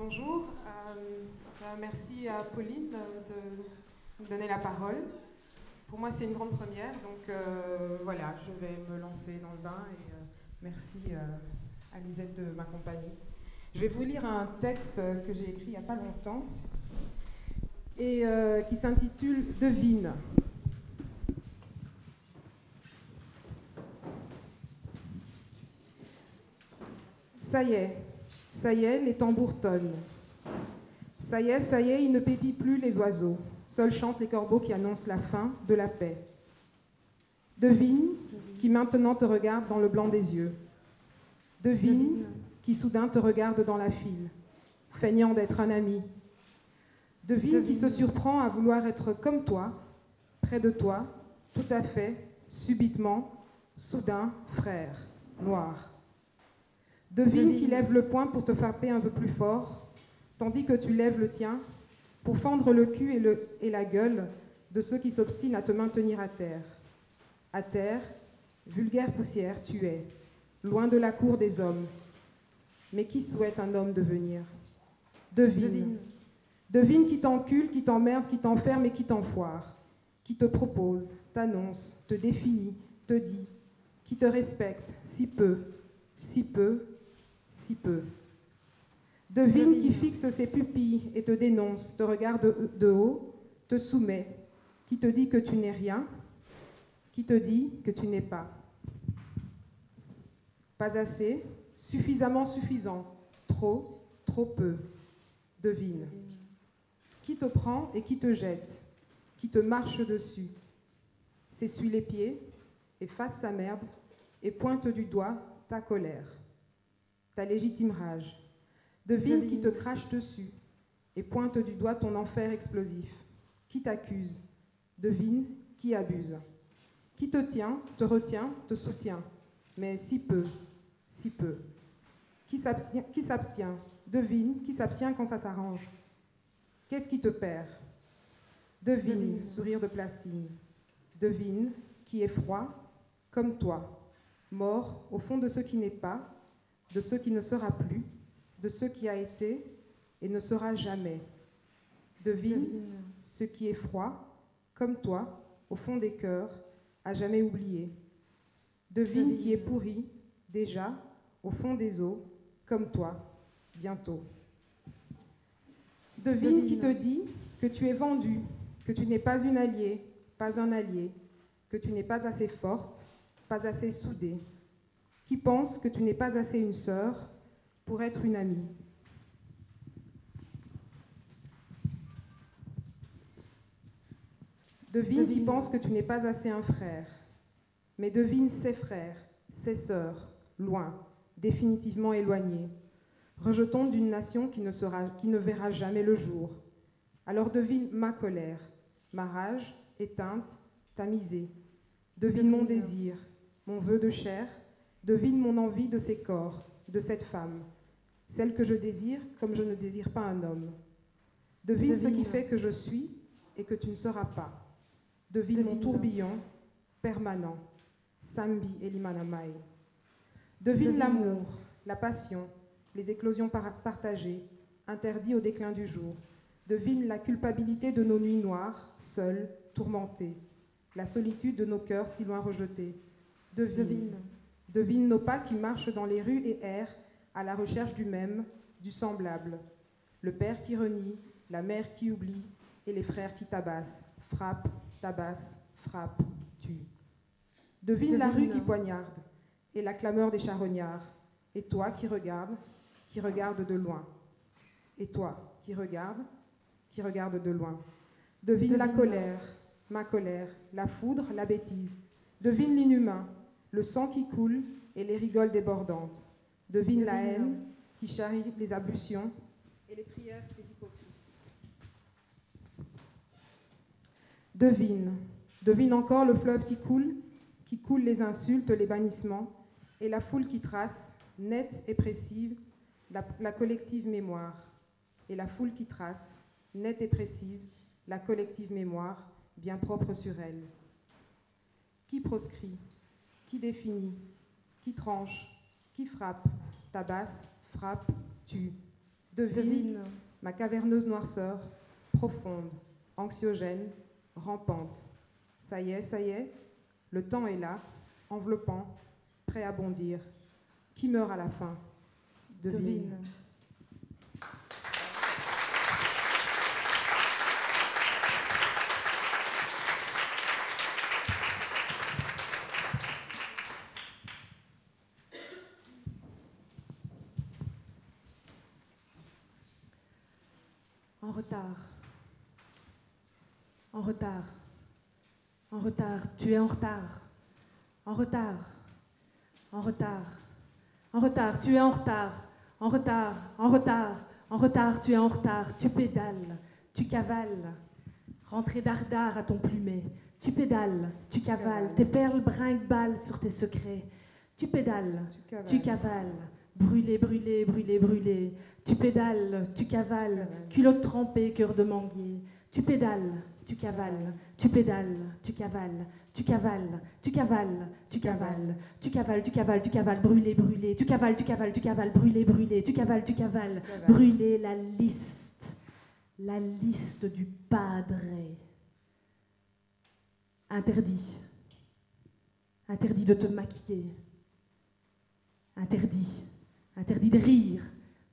bonjour. Euh, euh, merci à Pauline de me donner la parole. Pour moi, c'est une grande première, donc euh, voilà, je vais me lancer dans le bain et merci à Lisette de m'accompagner. Je vais vous lire un texte que j'ai écrit il n'y a pas longtemps et qui s'intitule Devine. Ça y est, ça y est, les tambours tonnent. Ça y est, ça y est, il ne pépit plus les oiseaux. Seuls chantent les corbeaux qui annoncent la fin de la paix. Devine qui maintenant te regarde dans le blanc des yeux. Devine qui soudain te regarde dans la file, feignant d'être un ami. Devine qui se surprend à vouloir être comme toi, près de toi, tout à fait, subitement, soudain, frère, noir. Devine qui lève le poing pour te frapper un peu plus fort, tandis que tu lèves le tien pour fendre le cul et, le, et la gueule de ceux qui s'obstinent à te maintenir à terre. À terre, vulgaire poussière, tu es, loin de la cour des hommes. Mais qui souhaite un homme devenir Devine. Devine. Devine qui t'encule, qui t'emmerde, qui t'enferme et qui t'enfoire, qui te propose, t'annonce, te définit, te dit, qui te respecte, si peu, si peu, peu. Devine qui fixe ses pupilles et te dénonce, te regarde de haut, te soumet, qui te dit que tu n'es rien, qui te dit que tu n'es pas. Pas assez, suffisamment suffisant, trop, trop peu. Devine. Qui te prend et qui te jette, qui te marche dessus, s'essuie les pieds, efface sa merde et pointe du doigt ta colère ta légitime rage. Devine qui te crache dessus et pointe du doigt ton enfer explosif. Qui t'accuse? Devine qui abuse. Qui te tient, te retient, te soutient, mais si peu, si peu. Qui s'abstient Devine qui s'abstient quand ça s'arrange. Qu'est-ce qui te perd? Devine, sourire de plastine. Devine qui est froid, comme toi, mort au fond de ce qui n'est pas, de ce qui ne sera plus, de ce qui a été et ne sera jamais. Devine ce qui est froid, comme toi, au fond des cœurs, à jamais oublié. Devine qui est pourri, déjà, au fond des eaux, comme toi, bientôt. Devine qui te dit que tu es vendu, que tu n'es pas une alliée, pas un allié, que tu n'es pas assez forte, pas assez soudée, qui pense que tu n'es pas assez une sœur pour être une amie. Devine, qui pense que tu n'es pas assez un frère, mais devine ses frères, ses sœurs, loin, définitivement éloignés, rejetons d'une nation qui ne, sera, qui ne verra jamais le jour. Alors devine ma colère, ma rage éteinte, tamisée. Devine mon désir, mon vœu de chair, Devine mon envie de ces corps, de cette femme, celle que je désire comme je ne désire pas un homme. Devine, ce qui fait que je suis et que tu ne seras pas. Devine, mon tourbillon permanent, Sambi et Limanamai. Devine l'amour, la passion, les éclosions partagées, interdites au déclin du jour. Devine la culpabilité de nos nuits noires, seules, tourmentées, la solitude de nos cœurs si loin rejetés. Devine Devine nos pas qui marchent dans les rues et errent à la recherche du même, du semblable. Le père qui renie, la mère qui oublie, et les frères qui tabassent, frappent, tabassent, frappent, tuent. Devine, la rue qui poignarde, et la clameur des charognards, et toi qui regardes, qui regarde de loin. Et toi qui regardes, qui regarde de loin. Devine la colère, ma colère, la foudre, la bêtise. Devine l'inhumain, le sang qui coule et les rigoles débordantes. Devine la haine qui charrie les ablutions et les prières des hypocrites. Devine, devine encore le fleuve qui coule, qui coule les insultes, les bannissements, et la foule qui trace, nette et précise, la, la collective mémoire. Et la foule qui trace, nette et précise, la collective mémoire, bien propre sur elle. Qui proscrit? Qui définit, qui tranche, qui frappe, tabasse, frappe, tue. Devine Devine ma caverneuse noirceur, profonde, anxiogène, rampante. Ça y est, ça y est, le temps est là, enveloppant, prêt à bondir. Qui meurt à la fin? Devine. Devine. En retard. En retard. En retard. Tu es en retard. En retard. En retard. En retard. Tu es en retard. En retard. En retard. En retard. Tu es en retard. Tu pédales. Tu cavales. Rentrée dardard à ton plumet. Tu pédales. Tu cavales. Tes perles brinque-balles sur tes secrets. Tu pédales. Tu cavales. Tu cavales, brûlé, brûlé, brûlé, brûlé. Tu pédales, tu cavales, Cavale. culotte trempée, cœur de manguier. Tu pédales, tu cavales, tu pédales, tu cavales, tu cavales, tu cavales, tu cavales, tu cavales, tu cavales, tu cavales, brûlé, brûlé. Tu cavales, tu cavales, tu cavales, brûlé, brûlé. Tu cavales, tu cavales, Cavale. brûler la liste, la liste du padre. Interdit, interdit de te maquiller, interdit, interdit de rire,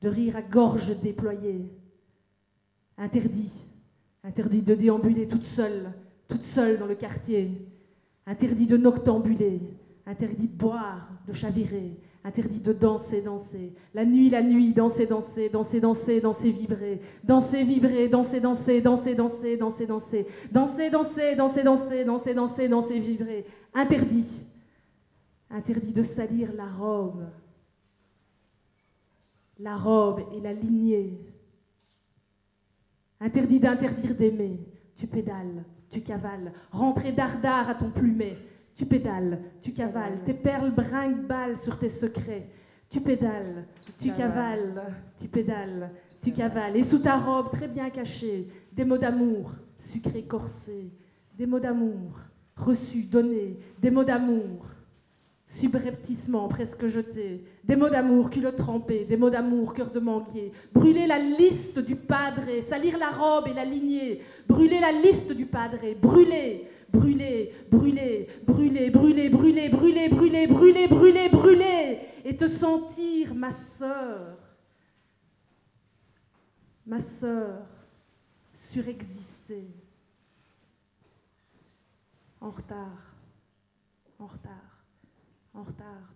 de rire à gorge déployée, interdit, interdit de déambuler toute seule, toute seule dans le quartier, interdit de noctambuler, interdit de boire, de chavirer, interdit de danser, danser, la nuit, la nuit, danser, danser, danser, danser, danser, vibrer, danser, vibrer, danser, danser, danser, danser, danser, danser, danser, danser, danser, danser, danser, danser, danser, vibrer, interdit, interdit de salir la robe, la robe et la lignée, interdit d'interdire d'aimer, tu pédales, tu cavales, rentrer dardard à ton plumet, tu pédales, tu cavales, tes perles brinque-balles sur tes secrets, tu pédales, tu cavales, tu pédales, tu cavales, et sous ta robe très bien cachée, des mots d'amour, sucrés corsés, des mots d'amour, reçus, donnés, des mots d'amour, subrepticement presque jetés, des mots d'amour, culotte trempée, des mots d'amour, cœur de manguier, brûler la liste du padre, salir la robe et la lignée, brûler la liste du padre, brûler, brûler, brûler, brûler, brûler, brûler, brûler, brûler, brûler, brûler, brûler, et te sentir, ma sœur, ma sœur, surexister, en retard, en retard, en retard,